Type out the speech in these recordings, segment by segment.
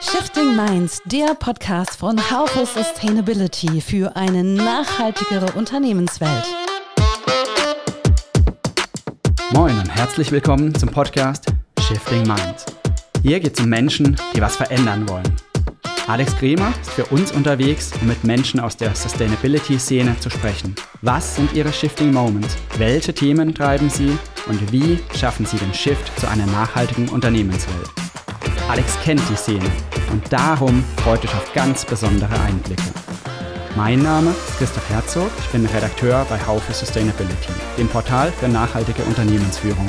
Shifting Minds, der Podcast von Haufe Sustainability für eine nachhaltigere Unternehmenswelt. Moin und herzlich willkommen zum Podcast Shifting Minds. Hier geht es um Menschen, die was verändern wollen. Alex Kremer ist für uns unterwegs, um mit Menschen aus der Sustainability-Szene zu sprechen. Was sind ihre Shifting Moments? Welche Themen treiben sie? Und wie schaffen sie den Shift zu einer nachhaltigen Unternehmenswelt? Alex kennt die Szene und darum freut euch auf ganz besondere Einblicke. Mein Name ist Christoph Herzog, ich bin Redakteur bei Haufe Sustainability, dem Portal für nachhaltige Unternehmensführung.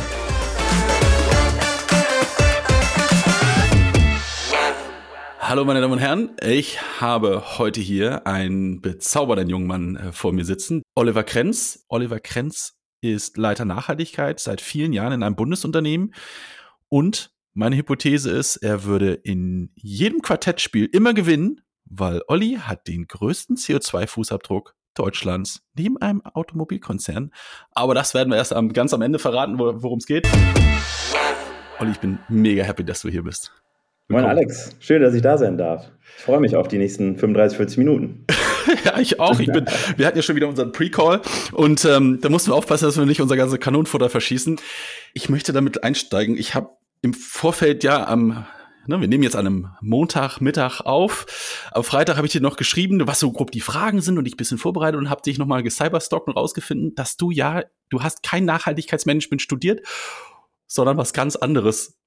Hallo meine Damen und Herren, ich habe heute hier einen bezaubernden jungen Mann äh, vor mir sitzen, Oliver Krenz. Oliver Krenz ist Leiter Nachhaltigkeit seit vielen Jahren in einem Bundesunternehmen und meine Hypothese ist, er würde in jedem Quartettspiel immer gewinnen, weil Olli hat den größten CO2-Fußabdruck Deutschlands neben einem Automobilkonzern. Aber das werden wir erst am, ganz am Ende verraten, worum es geht. Olli, ich bin mega happy, dass du hier bist. Moin Alex, schön, dass ich da sein darf. Ich freue mich auf die nächsten 35, 40 Minuten. ja, ich auch. Ich bin, wir hatten ja schon wieder unseren Pre-Call und ähm, da mussten wir aufpassen, dass wir nicht unser ganzes Kanonenfutter verschießen. Ich möchte damit einsteigen. Ich habe im Vorfeld ja am Ne, wir nehmen jetzt an einem Montagmittag auf. Am Freitag habe ich dir noch geschrieben, was so grob die Fragen sind und ich ein bisschen vorbereitet und habe dich nochmal gecyberstocken und rausgefunden, dass du ja, du hast kein Nachhaltigkeitsmanagement studiert, sondern was ganz anderes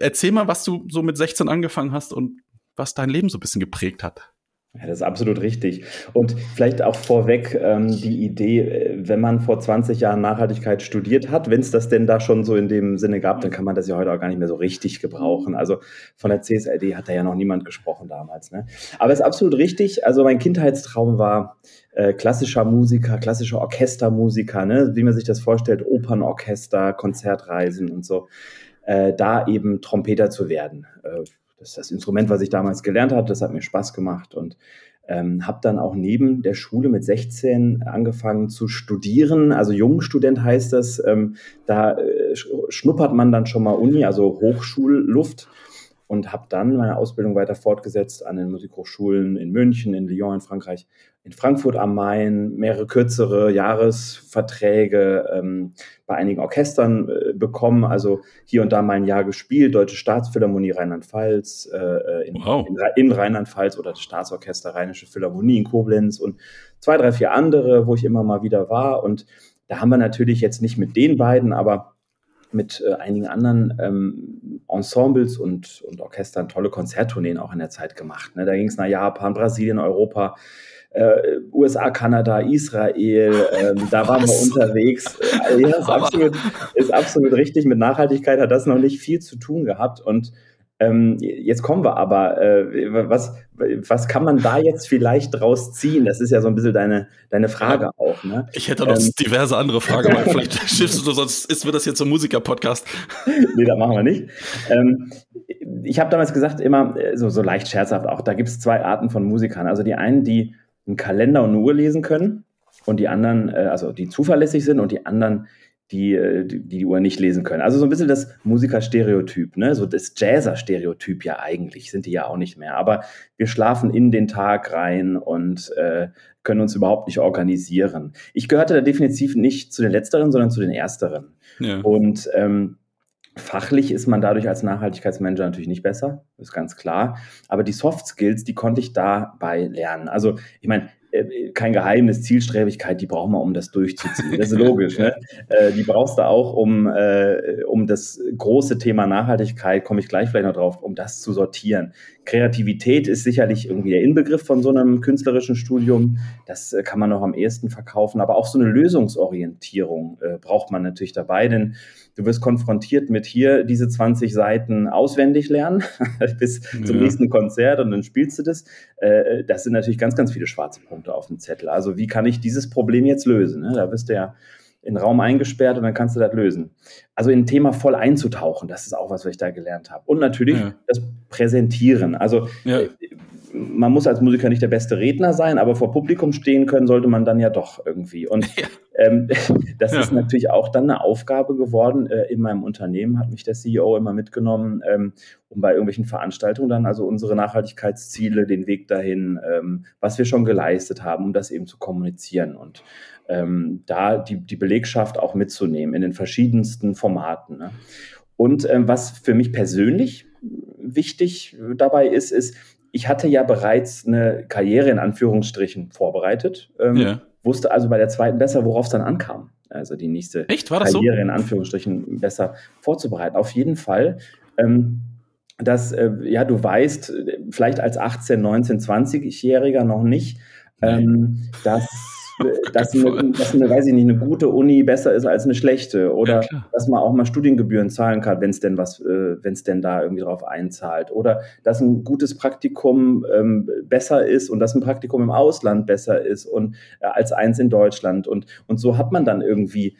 erzähl mal, was du so mit 16 angefangen hast und was dein Leben so ein bisschen geprägt hat. Ja, das ist absolut richtig. Und vielleicht auch vorweg ähm, die Idee, äh, wenn man vor 20 Jahren Nachhaltigkeit studiert hat, wenn es das denn da schon so in dem Sinne gab, dann kann man das ja heute auch gar nicht mehr so richtig gebrauchen. Also von der CSRD hat da ja noch niemand gesprochen damals. Ne? Aber es ist absolut richtig. Also mein Kindheitstraum war äh, klassischer Musiker, klassischer Orchestermusiker, ne? wie man sich das vorstellt, Opernorchester, Konzertreisen und so äh, da eben Trompeter zu werden. Äh, das ist das Instrument, was ich damals gelernt habe. Das hat mir Spaß gemacht und ähm, habe dann auch neben der Schule mit 16 angefangen zu studieren. Also Jungstudent heißt das. Ähm, da äh, schnuppert man dann schon mal Uni, also Hochschulluft und habe dann meine Ausbildung weiter fortgesetzt an den Musikhochschulen in München, in Lyon, in Frankreich, in Frankfurt am Main, mehrere kürzere Jahresverträge ähm, bei einigen Orchestern äh, bekommen, also hier und da mal ein Jahr gespielt, Deutsche Staatsphilharmonie Rheinland-Pfalz äh, äh in, wow. in, in Rheinland-Pfalz oder das Staatsorchester Rheinische Philharmonie in Koblenz und zwei, drei, vier andere, wo ich immer mal wieder war und da haben wir natürlich jetzt nicht mit den beiden, aber mit äh, einigen anderen ähm, Ensembles und, und Orchestern tolle Konzerttourneen auch in der Zeit gemacht. Ne? Da ging es nach Japan, Brasilien, Europa, äh, USA, Kanada, Israel, ähm, da waren wir unterwegs. Äh, ja, ist absolut, ist absolut richtig. Mit Nachhaltigkeit hat das noch nicht viel zu tun gehabt und ähm, jetzt kommen wir aber, äh, was, was kann man da jetzt vielleicht draus ziehen? Das ist ja so ein bisschen deine, deine Frage auch. Ne? Ich hätte noch ähm, diverse andere Fragen, aber vielleicht schiffst du, sonst ist mir das jetzt so ein Musiker-Podcast. nee, das machen wir nicht. Ähm, ich habe damals gesagt, immer äh, so, so leicht scherzhaft auch, da gibt es zwei Arten von Musikern. Also die einen, die einen Kalender und eine Uhr lesen können und die anderen, äh, also die zuverlässig sind und die anderen, die, die, die Uhr nicht lesen können. Also so ein bisschen das Musikerstereotyp, ne? so das Jazzer-Stereotyp ja eigentlich, sind die ja auch nicht mehr. Aber wir schlafen in den Tag rein und äh, können uns überhaupt nicht organisieren. Ich gehörte da definitiv nicht zu den Letzteren, sondern zu den Ersteren. Ja. Und ähm, Fachlich ist man dadurch als Nachhaltigkeitsmanager natürlich nicht besser, ist ganz klar. Aber die Soft Skills, die konnte ich dabei lernen. Also, ich meine, äh, kein Geheimnis, Zielstrebigkeit, die braucht man, um das durchzuziehen. Das ist logisch. ne? Äh, die brauchst du auch, um, äh, um das große Thema Nachhaltigkeit, komme ich gleich vielleicht noch drauf, um das zu sortieren. Kreativität ist sicherlich irgendwie der Inbegriff von so einem künstlerischen Studium. Das kann man noch am ehesten verkaufen. Aber auch so eine Lösungsorientierung braucht man natürlich dabei, denn du wirst konfrontiert mit hier diese 20 Seiten auswendig lernen bis ja. zum nächsten Konzert und dann spielst du das. Das sind natürlich ganz, ganz viele schwarze Punkte. Punkte auf dem Zettel. Also wie kann ich dieses Problem jetzt lösen? Ne? Da wirst du ja in den Raum eingesperrt und dann kannst du das lösen. Also in ein Thema voll einzutauchen, das ist auch was, was ich da gelernt habe. Und natürlich ja. das Präsentieren. Also ja. Man muss als Musiker nicht der beste Redner sein, aber vor Publikum stehen können sollte man dann ja doch irgendwie. Und ja. ähm, das ja. ist natürlich auch dann eine Aufgabe geworden. Äh, in meinem Unternehmen hat mich der CEO immer mitgenommen, ähm, um bei irgendwelchen Veranstaltungen dann also unsere Nachhaltigkeitsziele, den Weg dahin, ähm, was wir schon geleistet haben, um das eben zu kommunizieren und ähm, da die, die Belegschaft auch mitzunehmen in den verschiedensten Formaten. Ne? Und ähm, was für mich persönlich wichtig dabei ist, ist, ich hatte ja bereits eine Karriere in Anführungsstrichen vorbereitet, ähm, ja. wusste also bei der zweiten besser, worauf es dann ankam. Also die nächste Karriere so? in Anführungsstrichen besser vorzubereiten. Auf jeden Fall. Ähm, dass, äh, ja, du weißt, vielleicht als 18, 19, 20-Jähriger noch nicht, ähm, dass dass, eine, dass eine, weiß ich nicht, eine gute Uni besser ist als eine schlechte oder ja, dass man auch mal Studiengebühren zahlen kann, wenn es denn was, äh, wenn es denn da irgendwie drauf einzahlt oder dass ein gutes Praktikum ähm, besser ist und dass ein Praktikum im Ausland besser ist und äh, als eins in Deutschland und und so hat man dann irgendwie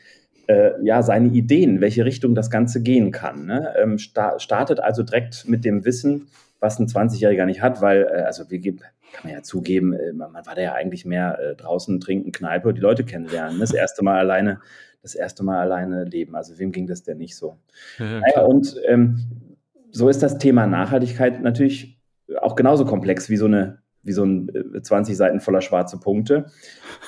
äh, ja, seine Ideen, welche Richtung das Ganze gehen kann. Ne? Ähm, sta startet also direkt mit dem Wissen, was ein 20-Jähriger nicht hat, weil, äh, also wir geben, kann man ja zugeben, äh, man, man, war da ja eigentlich mehr äh, draußen trinken, Kneipe, die Leute kennenlernen. Das erste Mal alleine, das erste Mal alleine leben. Also wem ging das denn nicht so? Ja, naja, und ähm, so ist das Thema Nachhaltigkeit natürlich auch genauso komplex wie so eine wie so ein 20 Seiten voller schwarze Punkte.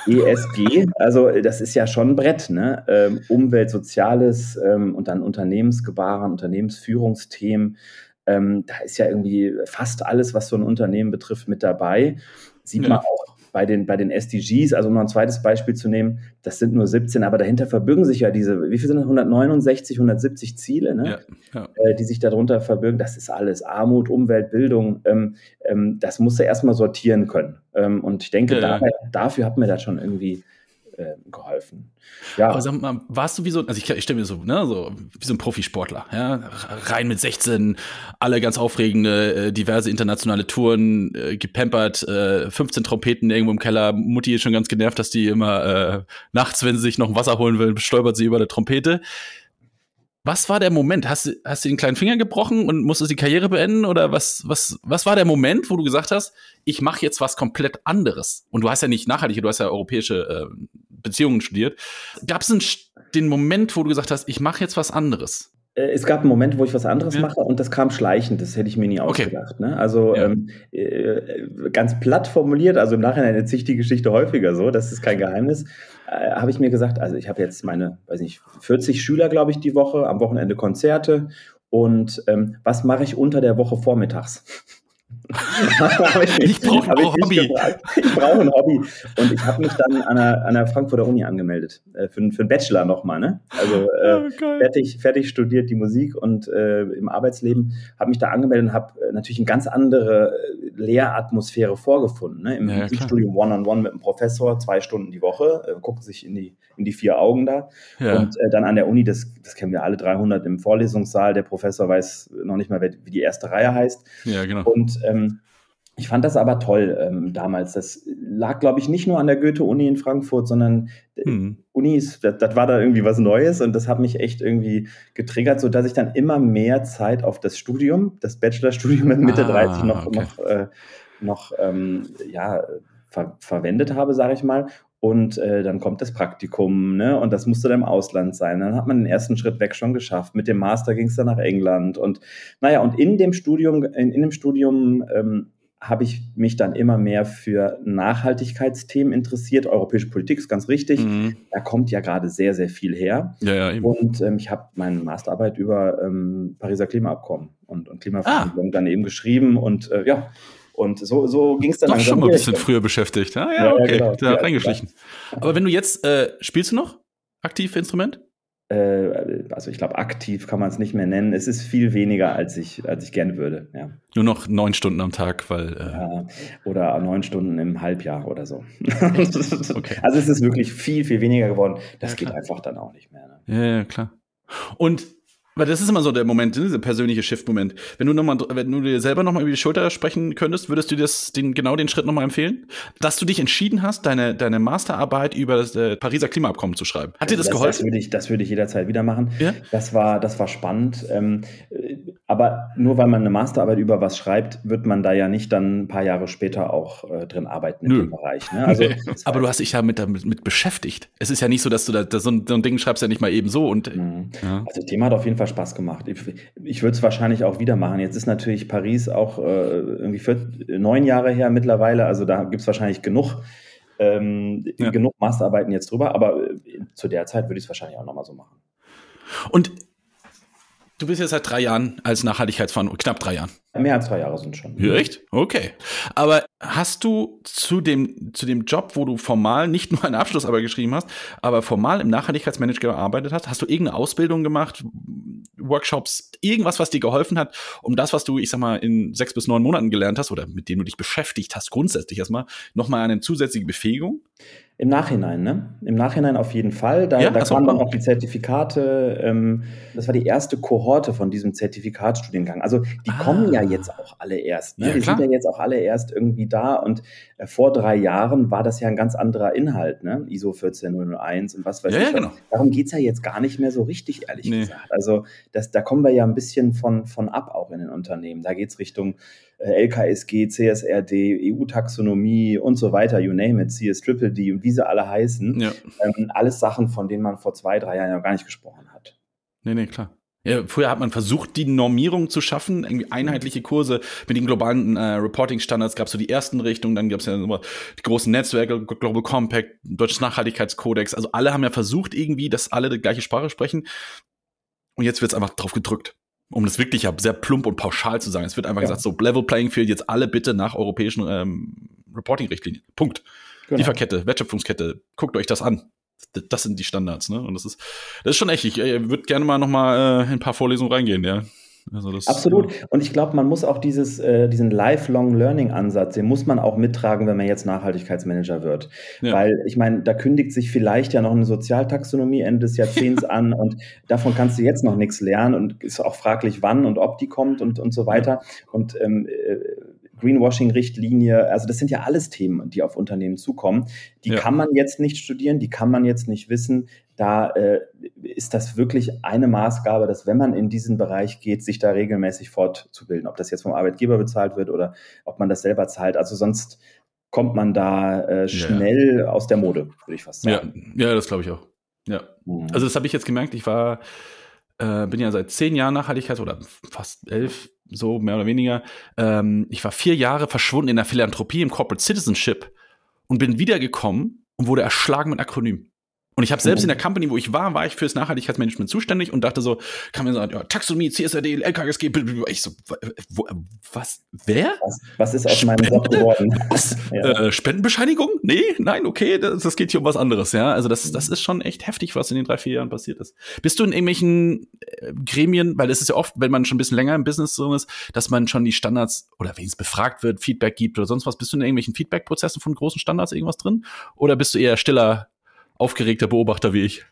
ESG, also das ist ja schon ein Brett, ne? Ähm, Umwelt, Soziales ähm, und dann Unternehmensgebaren, Unternehmensführungsthemen, ähm, da ist ja irgendwie fast alles, was so ein Unternehmen betrifft, mit dabei. Sieht ja. man auch bei den, bei den SDGs, also um noch ein zweites Beispiel zu nehmen, das sind nur 17, aber dahinter verbirgen sich ja diese, wie viel sind das? 169, 170 Ziele, ne? Ja, ja. Äh, die sich darunter verbirgen. Das ist alles Armut, Umwelt, Bildung. Ähm, ähm, das musst du erstmal sortieren können. Ähm, und ich denke, dabei, dafür hat mir das schon irgendwie äh, geholfen. Ja. Aber sag mal, warst du wie so, also ich, ich stelle mir so, ne, so wie so ein Profisportler, ja, rein mit 16, alle ganz aufregende, äh, diverse internationale Touren, äh, gepampert, äh, 15 Trompeten irgendwo im Keller, Mutti ist schon ganz genervt, dass die immer äh, nachts, wenn sie sich noch ein Wasser holen will, stolpert sie über der Trompete. Was war der Moment? Hast du, hast du den kleinen Finger gebrochen und musstest die Karriere beenden? Oder was, was, was war der Moment, wo du gesagt hast, ich mache jetzt was komplett anderes? Und du hast ja nicht nachhaltige, du hast ja europäische äh, Beziehungen studiert. Gab es den Moment, wo du gesagt hast, ich mache jetzt was anderes? Äh, es gab einen Moment, wo ich was anderes ja. mache und das kam schleichend. Das hätte ich mir nie ausgedacht. Okay. Ne? Also ja. ähm, äh, ganz platt formuliert, also im Nachhinein erzähle ich die Geschichte häufiger so, das ist kein Geheimnis äh, habe ich mir gesagt, also ich habe jetzt meine, weiß nicht, 40 Schüler, glaube ich, die Woche, am Wochenende Konzerte. Und ähm, was mache ich unter der Woche vormittags? ich, brauche ein Hobby. Ich brauche ein Hobby. Und ich habe mich dann an der, an der Frankfurter Uni angemeldet. Äh, für, für einen Bachelor nochmal. Ne? Also äh, oh, fertig, fertig studiert die Musik und äh, im Arbeitsleben. Habe mich da angemeldet und habe äh, natürlich eine ganz andere äh, Lehratmosphäre vorgefunden. Ne? Im ja, Musikstudium One-on-One -on -one mit einem Professor, zwei Stunden die Woche, äh, guckt sich in die, in die vier Augen da. Ja. Und dann an der Uni, das, das kennen wir alle 300 im Vorlesungssaal. Der Professor weiß noch nicht mal, wie die erste Reihe heißt. Ja, genau. Und ähm, ich fand das aber toll ähm, damals. Das lag, glaube ich, nicht nur an der Goethe-Uni in Frankfurt, sondern hm. Unis, das, das, war da irgendwie was Neues und das hat mich echt irgendwie getriggert, sodass ich dann immer mehr Zeit auf das Studium, das Bachelorstudium mit Mitte ah, 30 noch, okay. noch, äh, noch ähm, ja, ver verwendet habe, sage ich mal. Und äh, dann kommt das Praktikum, ne? Und das musste dann im Ausland sein. Dann hat man den ersten Schritt weg schon geschafft. Mit dem Master ging es dann nach England. Und naja, und in dem Studium, in, in dem Studium ähm, habe ich mich dann immer mehr für Nachhaltigkeitsthemen interessiert. Europäische Politik ist ganz richtig. Mhm. Da kommt ja gerade sehr, sehr viel her. Ja, ja. Und ähm, ich habe meine Masterarbeit über ähm, Pariser Klimaabkommen und, und Klimaverhandlungen ah. dann eben geschrieben. Und äh, ja, und so, so ging es dann. Doch schon mal ein bisschen früher beschäftigt. Ah, ja, ja okay, genau. da ja, reingeschlichen. Aber wenn du jetzt, äh, spielst du noch aktiv Instrument? Äh, also ich glaube, aktiv kann man es nicht mehr nennen. Es ist viel weniger, als ich, als ich gerne würde. Ja. Nur noch neun Stunden am Tag, weil. Äh ja, oder neun Stunden im Halbjahr oder so. okay. Also es ist wirklich viel, viel weniger geworden. Das ja, geht einfach dann auch nicht mehr. Ne? Ja, ja, klar. Und Weil das ist immer so der Moment, dieser persönliche Shift-Moment. Wenn du noch mal, wenn du dir selber nochmal über die Schulter sprechen könntest, würdest du das, den, genau den Schritt nochmal empfehlen? Dass du dich entschieden hast, deine, deine Masterarbeit über das äh, Pariser Klimaabkommen zu schreiben. Hat dir das, das geholfen? Das würde ich, das würde ich jederzeit wieder machen. Ja? Das war, das war spannend. Ähm, aber nur weil man eine Masterarbeit über was schreibt, wird man da ja nicht dann ein paar Jahre später auch äh, drin arbeiten Nö. in dem Bereich. Ne? Also, Nee. Aber du hast dich ja mit, damit mit beschäftigt. Es ist ja nicht so, dass du da, da so, ein, so ein Ding schreibst ja nicht mal eben so und Mhm. ja. Also das Thema hat auf jeden Fall Spaß gemacht. Ich, ich würde es wahrscheinlich auch wieder machen. Jetzt ist natürlich Paris auch äh, irgendwie vier, neun Jahre her mittlerweile. Also da gibt es wahrscheinlich genug, ähm, Ja. genug Masterarbeiten jetzt drüber. Aber äh, zu der Zeit würde ich es wahrscheinlich auch nochmal so machen. Und du bist jetzt seit drei Jahren als Nachhaltigkeitsverantwortlicher, knapp drei Jahren. Mehr als zwei Jahre sind schon. Ja, echt? Okay. Aber hast du zu dem, zu dem Job, wo du formal nicht nur eine Abschlussarbeit geschrieben hast, aber formal im Nachhaltigkeitsmanagement gearbeitet hast, hast du irgendeine Ausbildung gemacht, Workshops, irgendwas, was dir geholfen hat, um das, was du, ich sag mal, in sechs bis neun Monaten gelernt hast oder mit dem du dich beschäftigt hast, grundsätzlich erstmal, nochmal eine zusätzliche Befähigung? Im Nachhinein, ne? Im Nachhinein auf jeden Fall. Da, Ja, da kamen dann auch die Zertifikate. Ähm, das war die erste Kohorte von diesem Zertifikatsstudiengang. Also die Ah. kommen ja jetzt auch alle erst. Ne? Ja, die klar. sind ja jetzt auch alle erst irgendwie da. Und äh, vor drei Jahren war das ja ein ganz anderer Inhalt, ne? ISO 14001 und was weiß Ja, ich. ja, genau. Darum geht's ja jetzt gar nicht mehr so richtig, ehrlich Nee. gesagt. Also das, da kommen wir ja ein bisschen von, von ab auch in den Unternehmen. Da geht's Richtung äh, LKSG, CSRD, EU-Taxonomie und so weiter, you name it, CS-Triple-D und wie sie alle heißen. Ja. Ähm, alles Sachen, von denen man vor zwei, drei Jahren ja gar nicht gesprochen hat. Nee, nee, klar. Ja, früher hat man versucht, die Normierung zu schaffen, irgendwie einheitliche Kurse mit den globalen äh, Reporting-Standards. Gab es so die ersten Richtungen, dann gab es ja immer die großen Netzwerke, Global Compact, Deutsches Nachhaltigkeitskodex. Also alle haben ja versucht irgendwie, dass alle die gleiche Sprache sprechen. Und jetzt wird es einfach drauf gedrückt. Um das wirklich ja sehr plump und pauschal zu sagen. Es wird einfach Ja. gesagt, so Level Playing Field, jetzt alle bitte nach europäischen ähm, Reporting-Richtlinien. Punkt. Genau. Lieferkette, Wertschöpfungskette, guckt euch das an. Das sind die Standards, ne? Und das ist, das ist schon echt. Ich äh, würde gerne mal noch mal äh, in ein paar Vorlesungen reingehen, ja. Also das, Absolut. Und ich glaube, man muss auch dieses, äh, diesen Lifelong Learning Ansatz, den muss man auch mittragen, wenn man jetzt Nachhaltigkeitsmanager wird. Ja. Weil ich meine, da kündigt sich vielleicht ja noch eine Sozialtaxonomie Ende des Jahrzehnts an und davon kannst du jetzt noch nichts lernen und ist auch fraglich, wann und ob die kommt und, und so weiter. Und ähm, äh, Greenwashing-Richtlinie, also das sind ja alles Themen, die auf Unternehmen zukommen. Die Ja. kann man jetzt nicht studieren, die kann man jetzt nicht wissen. Da äh, ist das wirklich eine Maßgabe, dass wenn man in diesen Bereich geht, sich da regelmäßig fortzubilden. Ob das jetzt vom Arbeitgeber bezahlt wird oder ob man das selber zahlt. Also sonst kommt man da äh, schnell aus der Mode, würde ich fast ja, sagen. ja, das glaube ich auch. Ja. Mhm. Also das habe ich jetzt gemerkt. Ich war, äh, bin ja seit zehn Jahren Nachhaltigkeit oder fast elf, so mehr oder weniger. Ähm, ich war vier Jahre verschwunden in der Philanthropie im Corporate Citizenship und bin wiedergekommen und wurde erschlagen mit Akronym. Und ich habe selbst in der Company, wo ich war, war ich fürs Nachhaltigkeitsmanagement zuständig und dachte so, kann man sagen, ja, Taxonomie, CSRD, LKSG, blablabla. ich so, wo, was, wer? was, was ist aus meinem Job Spende? geworden? Was? Ja. Äh, Spendenbescheinigung? Nee, nein, okay, das, das geht hier um was anderes, ja. Also das, das ist schon echt heftig, was in den drei, vier Jahren passiert ist. Bist du in irgendwelchen äh, Gremien, weil es ist ja oft, wenn man schon ein bisschen länger im Business so ist, dass man schon die Standards oder wenn es befragt wird, Feedback gibt oder sonst was, bist du in irgendwelchen Feedback-Prozessen von großen Standards irgendwas drin? Oder bist du eher stiller, aufgeregter Beobachter wie ich?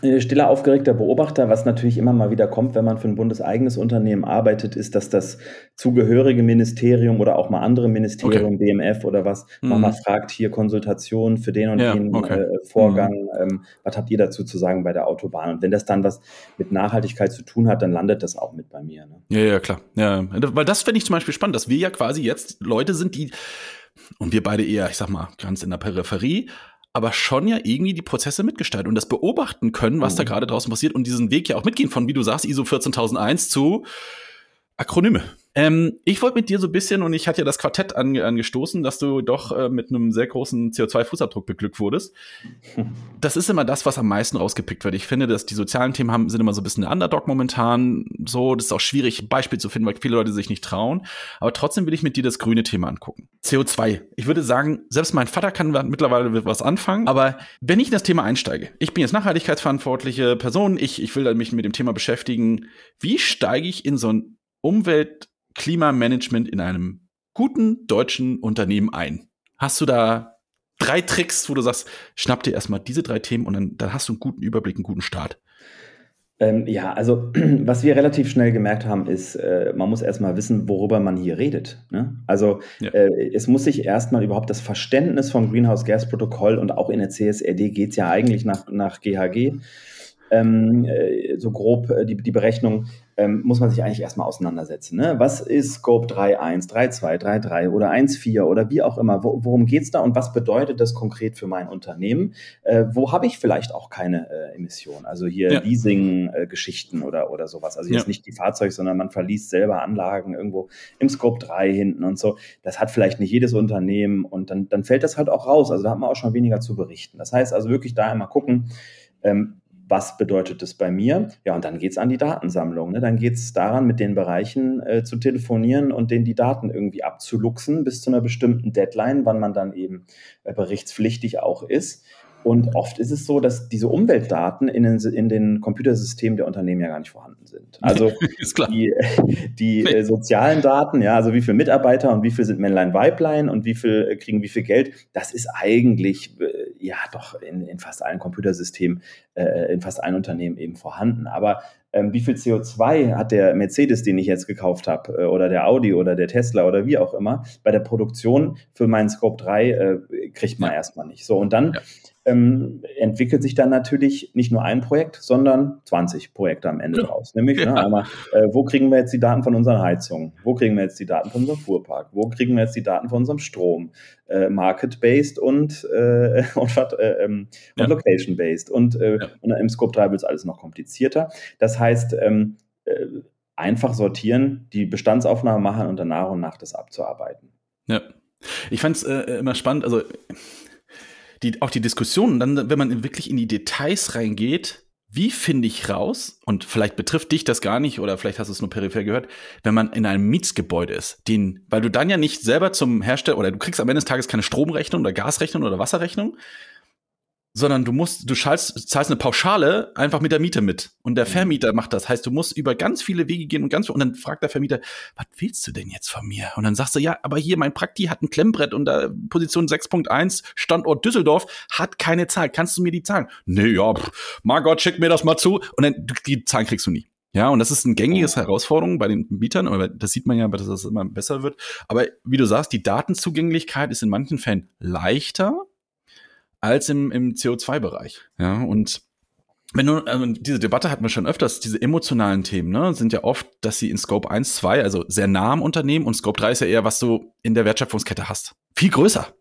Äh, Stiller, aufgeregter Beobachter, was natürlich immer mal wieder kommt, wenn man für ein bundeseigenes Unternehmen arbeitet, ist, dass das zugehörige Ministerium oder auch mal andere Ministerium, BMF oder was, Mhm. nochmal fragt, hier Konsultation für den und Ja, den okay. äh, Vorgang, ähm, was habt ihr dazu zu sagen bei der Autobahn? Und wenn das dann was mit Nachhaltigkeit zu tun hat, dann landet das auch mit bei mir. Ne? Ja, ja, klar. Ja, weil das finde ich zum Beispiel spannend, dass wir ja quasi jetzt Leute sind, die, und wir beide eher, ich sag mal, ganz in der Peripherie, aber schon ja irgendwie die Prozesse mitgestalten und das beobachten können, was da Mhm. gerade draußen passiert und diesen Weg ja auch mitgehen von, wie du sagst, ISO 14001 zu Akronyme. Ähm, ich wollte mit dir so ein bisschen, und ich hatte ja das Quartett ange angestoßen, dass du doch äh, mit einem sehr großen CO2-Fußabdruck beglückt wurdest. Das ist immer das, was am meisten rausgepickt wird. Ich finde, dass die sozialen Themen haben, sind immer so ein bisschen der Underdog momentan. So, das ist auch schwierig, ein Beispiel zu finden, weil viele Leute sich nicht trauen. Aber trotzdem will ich mit dir das grüne Thema angucken. CO2. Ich würde sagen, selbst mein Vater kann mittlerweile mit was anfangen. Aber wenn ich in das Thema einsteige, ich bin jetzt nachhaltigkeitsverantwortliche Person, ich, ich will mich mit dem Thema beschäftigen. Wie steige ich in so ein Umwelt- Klimamanagement in einem guten deutschen Unternehmen ein? Hast du da drei Tricks, wo du sagst, schnapp dir erstmal diese drei Themen und dann, dann hast du einen guten Überblick, einen guten Start? Ähm, ja, also was wir relativ schnell gemerkt haben, ist, äh, man muss erstmal wissen, worüber man hier redet. Ne? Also ja. äh, es muss sich erstmal überhaupt das Verständnis vom Greenhouse Gas Protokoll und auch in der CSRD geht es ja eigentlich nach, nach GHG ähm, äh, so grob äh, die, die Berechnung, ähm, muss man sich eigentlich erstmal auseinandersetzen. Ne? Was ist Scope 3.1, 3.2, 3.3 oder 1.4 oder wie auch immer? Wo, worum geht's da und was bedeutet das konkret für mein Unternehmen? Äh, wo habe ich vielleicht auch keine äh, Emissionen? Also hier ja. Leasing-Geschichten oder, oder sowas. Also jetzt ja. nicht die Fahrzeuge, sondern man verliest selber Anlagen irgendwo im Scope 3 hinten und so. Das hat vielleicht nicht jedes Unternehmen und dann, dann fällt das halt auch raus. Also da hat man auch schon weniger zu berichten. Das heißt also wirklich da einmal gucken, ähm, was bedeutet das bei mir? Ja, und dann geht es an die Datensammlung. Ne? Dann geht es daran, mit den Bereichen äh, zu telefonieren und denen die Daten irgendwie abzuluxen bis zu einer bestimmten Deadline, wann man dann eben äh, berichtspflichtig auch ist. Und oft ist es so, dass diese Umweltdaten in den, in den Computersystemen der Unternehmen ja gar nicht vorhanden sind. Also die, die. Äh, sozialen Daten, ja, also wie viele Mitarbeiter und wie viel sind Männlein, Weiblein und wie viel äh, kriegen wie viel Geld, das ist eigentlich äh, ja doch in, in fast allen Computersystemen, äh, in fast allen Unternehmen eben vorhanden. Aber ähm, wie viel CO2 hat der Mercedes, den ich jetzt gekauft habe, oder der Audi oder der Tesla oder wie auch immer, bei der Produktion für meinen Scope 3 äh, kriegt man erstmal nicht. So, und dann ja ähm, entwickelt sich dann natürlich nicht nur ein Projekt, sondern 20 Projekte am Ende ja. draus. Nämlich ne, ja. ne, einmal, äh, wo kriegen wir jetzt die Daten von unseren Heizungen? Wo kriegen wir jetzt die Daten von unserem Fuhrpark? Wo kriegen wir jetzt die Daten von unserem Strom? Äh, Market-based und, äh, und, äh, ähm, und Location-based. Und, äh, und im Scope 3 wird es alles noch komplizierter. Das heißt, ähm, äh, einfach sortieren, die Bestandsaufnahme machen und dann nach und nach das abzuarbeiten. Ja. Ich fand es äh, immer spannend, also die, auch die Diskussion, dann, wenn man wirklich in die Details reingeht, wie finde ich raus, und vielleicht betrifft dich das gar nicht, oder vielleicht hast du es nur peripher gehört, wenn man in einem Mietsgebäude ist, den, weil du dann ja nicht selber zum Hersteller, oder du kriegst am Ende des Tages keine Stromrechnung oder Gasrechnung oder Wasserrechnung, sondern du musst, du zahlst, zahlst eine Pauschale einfach mit der Miete mit. Und der mhm. Vermieter macht das. Heißt, du musst über ganz viele Wege gehen und ganz, und dann fragt der Vermieter, was willst du denn jetzt von mir? Und dann sagst du, ja, aber hier, mein Prakti hat ein Klemmbrett und da Position 6.1, Standort Düsseldorf, hat keine Zahl. Kannst du mir die zahlen? Nee, ja, pff, Margot, schick mir das mal zu. Und dann, die Zahlen kriegst du nie. Ja, und das ist ein gängiges Herausforderung bei den Mietern, aber das sieht man ja, dass das immer besser wird. Aber wie du sagst, die Datenzugänglichkeit ist in manchen Fällen leichter, als im, im CO2-Bereich. Ja, und wenn du, also diese Debatte hatten wir schon öfters, diese emotionalen Themen, ne, sind ja oft, dass sie in Scope 1, 2, also sehr nah am Unternehmen und Scope 3 ist ja eher, was du in der Wertschöpfungskette hast. Viel größer.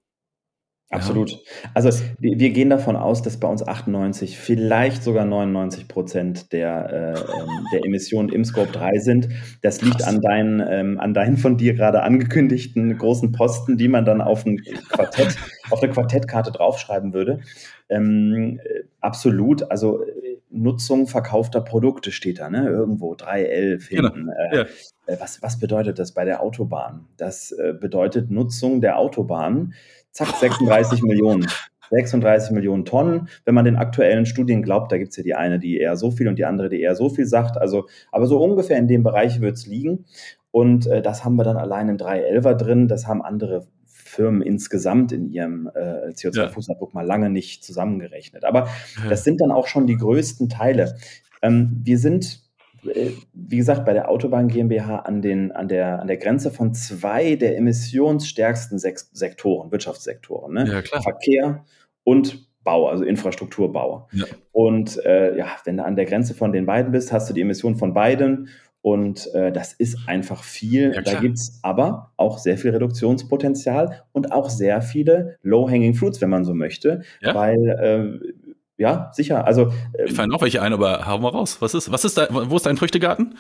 Absolut. Also wir, wir, gehen davon aus, dass bei uns 98, vielleicht sogar 99 Prozent der, äh, ähm, der Emissionen im Scope 3 sind. Das liegt an deinen, ähm, an deinen von dir gerade angekündigten großen Posten, die man dann auf ein Quartett, auf eine Quartettkarte draufschreiben würde. Ähm, äh, absolut. Also Nutzung verkaufter Produkte steht da, ne? Irgendwo 311 hinten. Genau. Äh, ja. Äh, was, was bedeutet das bei der Autobahn? Das äh, bedeutet Nutzung der Autobahn zack, 36 Millionen. 36 Millionen Tonnen. Wenn man den aktuellen Studien glaubt, da gibt es ja die eine, die eher so viel und die andere, die eher so viel sagt. Also, aber so ungefähr in dem Bereich wird es liegen. Und äh, das haben wir dann allein im 311er drin. Das haben andere Firmen insgesamt in ihrem äh, CO2-Fußabdruck ja. mal lange nicht zusammengerechnet. Aber das sind dann auch schon die größten Teile. Ähm, wir sind wie gesagt, bei der Autobahn GmbH an, den, an, der, an der Grenze von zwei der emissionsstärksten Sektoren, Wirtschaftssektoren. Ne? Ja. Verkehr und Bau, also Infrastrukturbau. Ja. Und äh, ja, wenn du an der Grenze von den beiden bist, hast du die Emissionen von beiden. Und äh, das ist einfach viel. Ja, da gibt es aber auch sehr viel Reduktionspotenzial und auch sehr viele Low-Hanging Fruits, wenn man so möchte. Weil äh, ja, sicher. Also, ähm, ich fallen noch welche ein, aber hauen wir raus. Was ist, was ist da, wo ist dein Früchtegarten?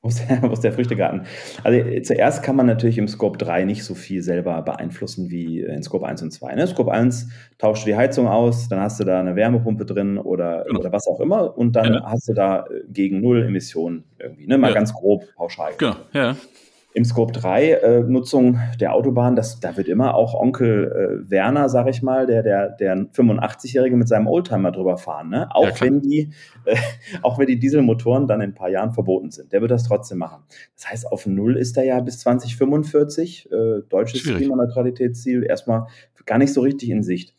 Wo ist, der, wo ist der Früchtegarten? Also zuerst kann man natürlich im Scope 3 nicht so viel selber beeinflussen wie in Scope 1 und 2. Ne? Scope 1 tauscht du die Heizung aus, dann hast du da eine Wärmepumpe drin oder, genau. oder was auch immer und dann ja. hast du da äh, gegen Null Emissionen irgendwie. Ne? Mal ja. ganz grob pauschal. Genau, ja. Im Scope 3 äh, Nutzung der Autobahn, das, da wird immer auch Onkel äh, Werner, sag ich mal, der, der, der 85-Jährige mit seinem Oldtimer drüber fahren. Ne? Auch, ja, wenn die, äh, auch wenn die Dieselmotoren dann in ein paar Jahren verboten sind. Der wird das trotzdem machen. Das heißt, auf Null ist er ja bis 2045, äh, deutsches Klimaneutralitätsziel, erstmal gar nicht so richtig in Sicht.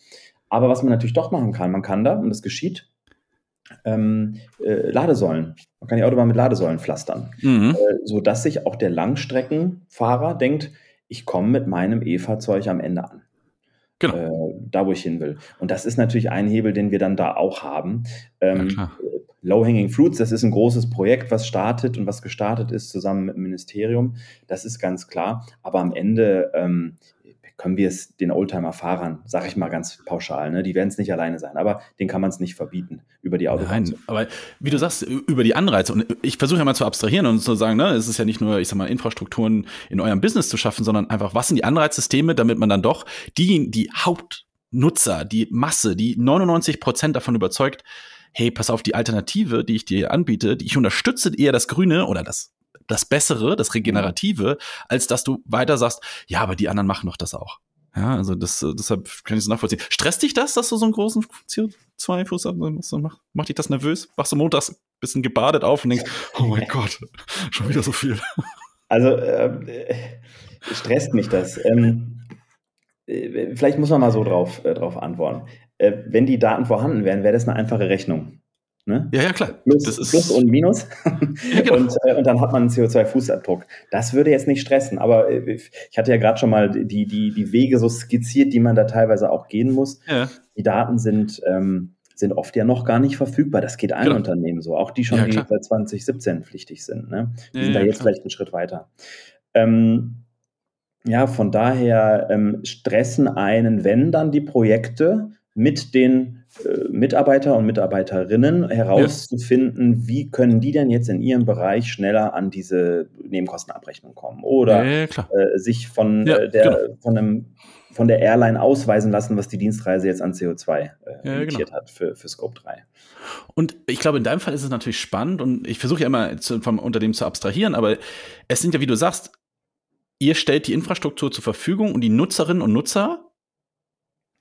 Aber was man natürlich doch machen kann, man kann da, und das geschieht, ähm, äh, Ladesäulen. Man kann die Autobahn mit Ladesäulen pflastern, mhm. äh, sodass sich auch der Langstreckenfahrer denkt, ich komme mit meinem E-Fahrzeug am Ende an. Genau. Äh, da, wo ich hin will. Und das ist natürlich ein Hebel, den wir dann da auch haben. Ähm, ja, Low-Hanging Fruits, das ist ein großes Projekt, was startet und was gestartet ist zusammen mit dem Ministerium. Das ist ganz klar. Aber am Ende ähm, können wir es den Oldtimer-Fahrern, sage ich mal ganz pauschal, ne? die werden es nicht alleine sein, aber den kann man es nicht verbieten über die Autobahn. Nein, aber wie du sagst, über die Anreize, und ich versuche ja mal zu abstrahieren und zu sagen, ne, es ist ja nicht nur, ich sag mal, Infrastrukturen in eurem Business zu schaffen, sondern einfach, was sind die Anreizsysteme, damit man dann doch die, die Hauptnutzer, die Masse, die 99 Prozent davon überzeugt, hey, pass auf, die Alternative, die ich dir anbiete, die ich unterstütze eher das Grüne oder das das Bessere, das Regenerative, als dass du weiter sagst, ja, aber die anderen machen doch das auch. Ja, also das, äh, deshalb kann ich es nachvollziehen. Stresst dich das, dass du so einen großen CO2-Fuß hast? Macht, macht dich das nervös? Wachst du montags ein bisschen gebadet auf und denkst, oh mein Gott, schon wieder so viel. Also, äh, stresst mich das. Ähm, äh, vielleicht muss man mal so drauf, äh, drauf antworten. Äh, wenn die Daten vorhanden wären, wäre das eine einfache Rechnung. Ne? Ja, ja, klar. Plus, das ist Plus und Minus. Ja, genau. und, äh, und dann hat man einen CO2-Fußabdruck. Das würde jetzt nicht stressen, aber äh, ich hatte ja gerade schon mal die, die, die Wege so skizziert, die man da teilweise auch gehen muss. Ja. Die Daten sind, ähm, sind oft ja noch gar nicht verfügbar. Das geht allen genau. Unternehmen so, auch die schon, ja, die seit 2017 pflichtig sind. Ne? Die sind da jetzt klar. vielleicht einen Schritt weiter. Ähm, ja, von daher ähm, stressen einen, wenn dann die Projekte mit den Mitarbeiter und Mitarbeiterinnen herauszufinden, ja. wie können die denn jetzt in ihrem Bereich schneller an diese Nebenkostenabrechnung kommen oder ja, äh, sich von, äh, der, genau. von, einem, von der Airline ausweisen lassen, was die Dienstreise jetzt an CO2 äh, genau. hat für, für Scope 3. Und ich glaube, in deinem Fall ist es natürlich spannend und ich versuche ja immer zu, vom Unternehmen zu abstrahieren, aber es sind ja, wie du sagst, ihr stellt die Infrastruktur zur Verfügung und die Nutzerinnen und Nutzer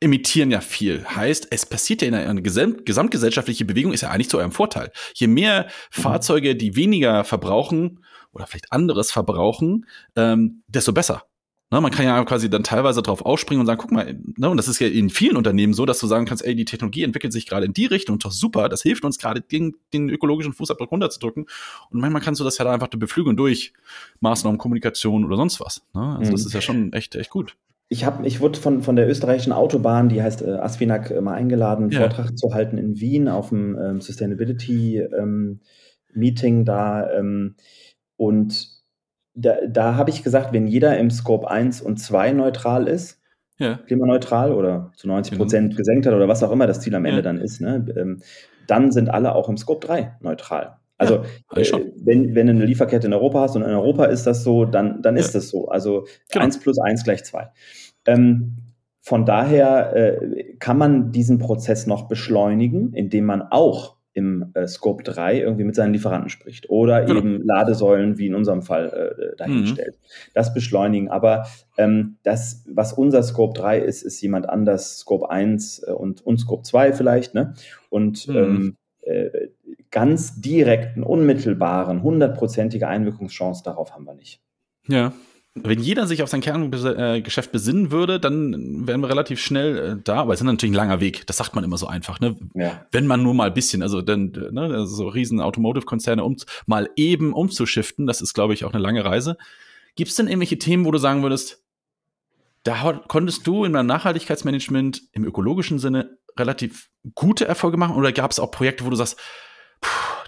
emittieren ja viel. Heißt, es passiert ja in einer Gesam gesamtgesellschaftliche Bewegung, ist ja eigentlich zu eurem Vorteil. Je mehr mhm. Fahrzeuge, die weniger verbrauchen oder vielleicht anderes verbrauchen, ähm, desto besser. Ne, man kann ja quasi dann teilweise drauf ausspringen und sagen, guck mal, ne, und das ist ja in vielen Unternehmen so, dass du sagen kannst, ey, die Technologie entwickelt sich gerade in die Richtung, doch super, das hilft uns gerade, den, den ökologischen Fußabdruck runterzudrücken. Und manchmal kannst du das ja da einfach beflügeln durch Maßnahmen, Kommunikation oder sonst was. Ne? Also mhm. das ist ja schon echt, echt gut ich, hab, ich wurde von, von der österreichischen Autobahn, die heißt äh, Asfinag, äh, mal eingeladen, einen ja. Vortrag zu halten in Wien auf dem ähm, Sustainability ähm, Meeting da. Ähm, und da, da habe ich gesagt, wenn jeder im Scope 1 und 2 neutral ist, ja. klimaneutral oder zu 90 Prozent mhm. gesenkt hat oder was auch immer das Ziel am Ende ja. dann ist, ne, ähm, dann sind alle auch im Scope 3 neutral. Also ja, äh, wenn, wenn du eine Lieferkette in Europa hast und in Europa ist das so, dann, dann ist ja. das so. Also genau. 1 plus 1 gleich 2. Ähm, von daher äh, kann man diesen Prozess noch beschleunigen, indem man auch im äh, Scope 3 irgendwie mit seinen Lieferanten spricht oder genau. eben Ladesäulen wie in unserem Fall äh, dahinstellt. Mhm. Das beschleunigen. Aber ähm, das, was unser Scope 3 ist, ist jemand anders, Scope 1 äh, und, und Scope 2 vielleicht. Ne? Und mhm. ähm, äh, ganz direkten, unmittelbaren, hundertprozentige Einwirkungschance darauf haben wir nicht. Ja. Wenn jeder sich auf sein Kerngeschäft besinnen würde, dann wären wir relativ schnell äh, da. Aber es ist natürlich ein langer Weg. Das sagt man immer so einfach. Ne? Ja. Wenn man nur mal ein bisschen, also dann ne, so riesen Automotive-Konzerne um, mal eben umzuschiften, das ist, glaube ich, auch eine lange Reise. Gibt es denn irgendwelche Themen, wo du sagen würdest, da konntest du in deinem Nachhaltigkeitsmanagement im ökologischen Sinne relativ gute Erfolge machen? Oder gab es auch Projekte, wo du sagst,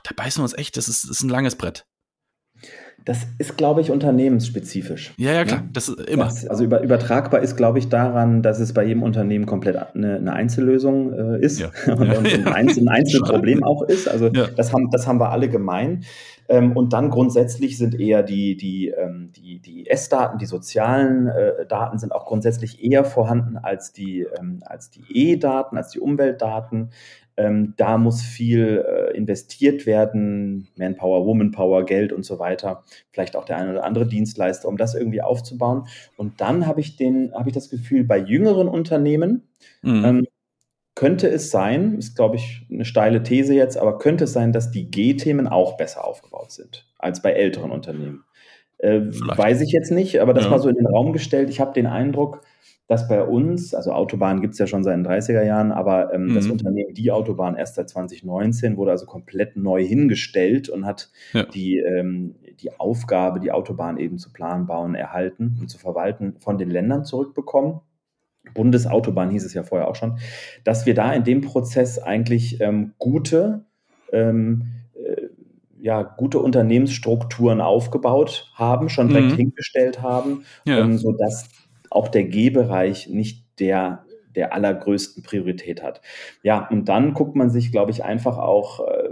da beißen wir uns echt, das ist, das ist ein langes Brett? Das ist, glaube ich, unternehmensspezifisch. Ja, ja, klar, das ist immer. Das, also über, übertragbar ist, glaube ich, daran, dass es bei jedem Unternehmen komplett eine, eine Einzellösung äh, ist ja. und, und ein, Einzel, ein Einzelproblem auch ist. Also ja. das, haben, das haben wir alle gemein. Ähm, und dann grundsätzlich sind eher die, die, ähm, die, die S-Daten, die sozialen äh, Daten sind auch grundsätzlich eher vorhanden als die, ähm, als die E-Daten, als die Umweltdaten. Ähm, da muss viel äh, investiert werden, Manpower, Womanpower, Geld und so weiter. Vielleicht auch der eine oder andere Dienstleister, um das irgendwie aufzubauen. Und dann habe ich den, habe ich das Gefühl, bei jüngeren Unternehmen mhm. ähm, könnte es sein, ist glaube ich eine steile These jetzt, aber könnte es sein, dass die G-Themen auch besser aufgebaut sind als bei älteren Unternehmen. Äh, weiß ich jetzt nicht, aber das ja. mal so in den Raum gestellt. Ich habe den Eindruck, dass bei uns, also Autobahn gibt es ja schon seit den 30er Jahren, aber ähm, mhm. das Unternehmen Die Autobahn erst seit 2019 wurde also komplett neu hingestellt und hat ja. die, ähm, die Aufgabe, die Autobahn eben zu planen, bauen, erhalten und zu verwalten, von den Ländern zurückbekommen. Bundesautobahn hieß es ja vorher auch schon, dass wir da in dem Prozess eigentlich ähm, gute, ähm, äh, ja, gute Unternehmensstrukturen aufgebaut haben, schon direkt mhm. hingestellt haben, ja. ähm, sodass auch der G-Bereich nicht der der allergrößten Priorität hat. Ja, und dann guckt man sich, glaube ich, einfach auch äh,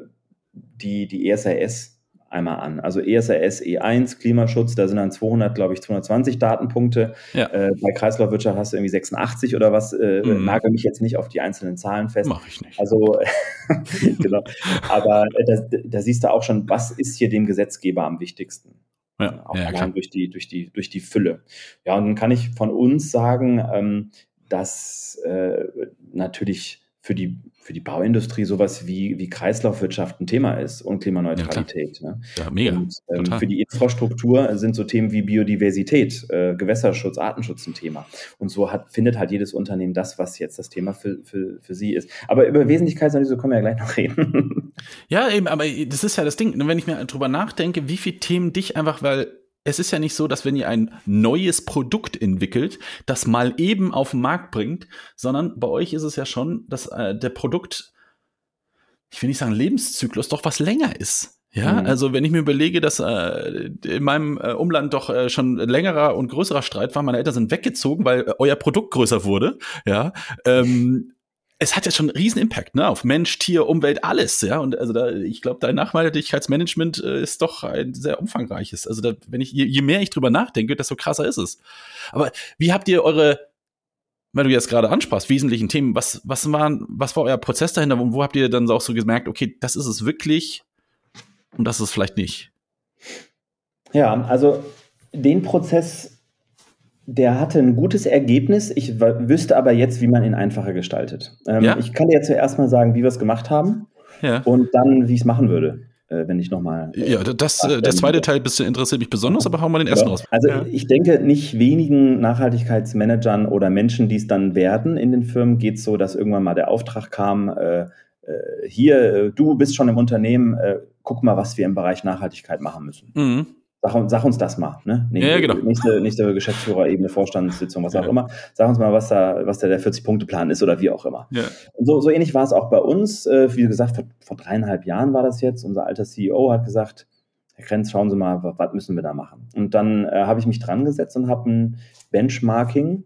die, die ESRS einmal an. Also ESRS E1, Klimaschutz, da sind dann 200, glaube ich, 220 Datenpunkte. Ja. Äh, bei Kreislaufwirtschaft hast du irgendwie 86 oder was. Äh, mhm. Nagel mich jetzt nicht auf die einzelnen Zahlen fest. Mach ich nicht. Also, genau. Aber äh, da, da, siehst du auch schon, was ist hier dem Gesetzgeber am wichtigsten. Ja, auch ja, allein durch die, durch, die, durch die Fülle. Ja, und dann kann ich von uns sagen, ähm, dass äh, natürlich für die, für die Bauindustrie sowas wie, wie Kreislaufwirtschaft ein Thema ist und Klimaneutralität. Ja, ne? ja mega. Und, ähm, für die Infrastruktur sind so Themen wie Biodiversität, äh, Gewässerschutz, Artenschutz ein Thema. Und so hat, findet halt jedes Unternehmen das, was jetzt das Thema für, für, für sie ist. Aber über Wesentlichkeitsanalyse können wir ja gleich noch reden. Ja, eben, aber das ist ja das Ding. Wenn ich mir drüber nachdenke, wie viele Themen dich einfach, weil es ist ja nicht so, dass wenn ihr ein neues Produkt entwickelt, das mal eben auf den Markt bringt, sondern bei euch ist es ja schon, dass äh, der Produkt, ich will nicht sagen Lebenszyklus, doch was länger ist. Ja, mhm. also wenn ich mir überlege, dass äh, in meinem äh, Umland doch äh, schon längerer und größerer Streit war, meine Eltern sind weggezogen, weil äh, euer Produkt größer wurde, ja, ähm, es hat ja schon einen riesen Impact, ne, auf Mensch, Tier, Umwelt, alles, ja. Und also da, ich glaube, dein Nachhaltigkeitsmanagement äh, ist doch ein sehr umfangreiches. Also da, wenn ich, je, je, mehr ich drüber nachdenke, desto krasser ist es. Aber wie habt ihr eure, weil du jetzt gerade ansprachst, wesentlichen Themen, was, was waren, was war euer Prozess dahinter und wo habt ihr dann auch so gemerkt, okay, das ist es wirklich und das ist es vielleicht nicht? Ja, also den Prozess der hatte ein gutes Ergebnis. Ich wüsste aber jetzt, wie man ihn einfacher gestaltet. Ähm, ja? Ich kann dir jetzt zuerst mal sagen, wie wir es gemacht haben ja. und dann, wie ich es machen würde, äh, wenn ich nochmal. Äh, ja, das, äh, der zweite Teil interessiert mich besonders, aber hauen wir den ersten ja. raus. Also, ja. ich denke, nicht wenigen Nachhaltigkeitsmanagern oder Menschen, die es dann werden in den Firmen, geht es so, dass irgendwann mal der Auftrag kam, äh, äh hier, du bist schon im Unternehmen, guck mal, was wir im Bereich Nachhaltigkeit machen müssen. Mhm. Sag, sag, uns das mal, ne? Nächste, ja, genau. nächste, nächste Geschäftsführerebene, Vorstandssitzung, was auch ja. immer. Sag uns mal, was da, was da der 40-Punkte-Plan ist oder wie auch immer. Ja. Und so, so ähnlich war es auch bei uns. Äh, wie gesagt, vor, vor dreieinhalb Jahren war das jetzt. Unser alter CEO hat gesagt, Herr Krenz, schauen Sie mal, was, was müssen wir da machen? Und dann äh, habe ich mich dran gesetzt und habe ein Benchmarking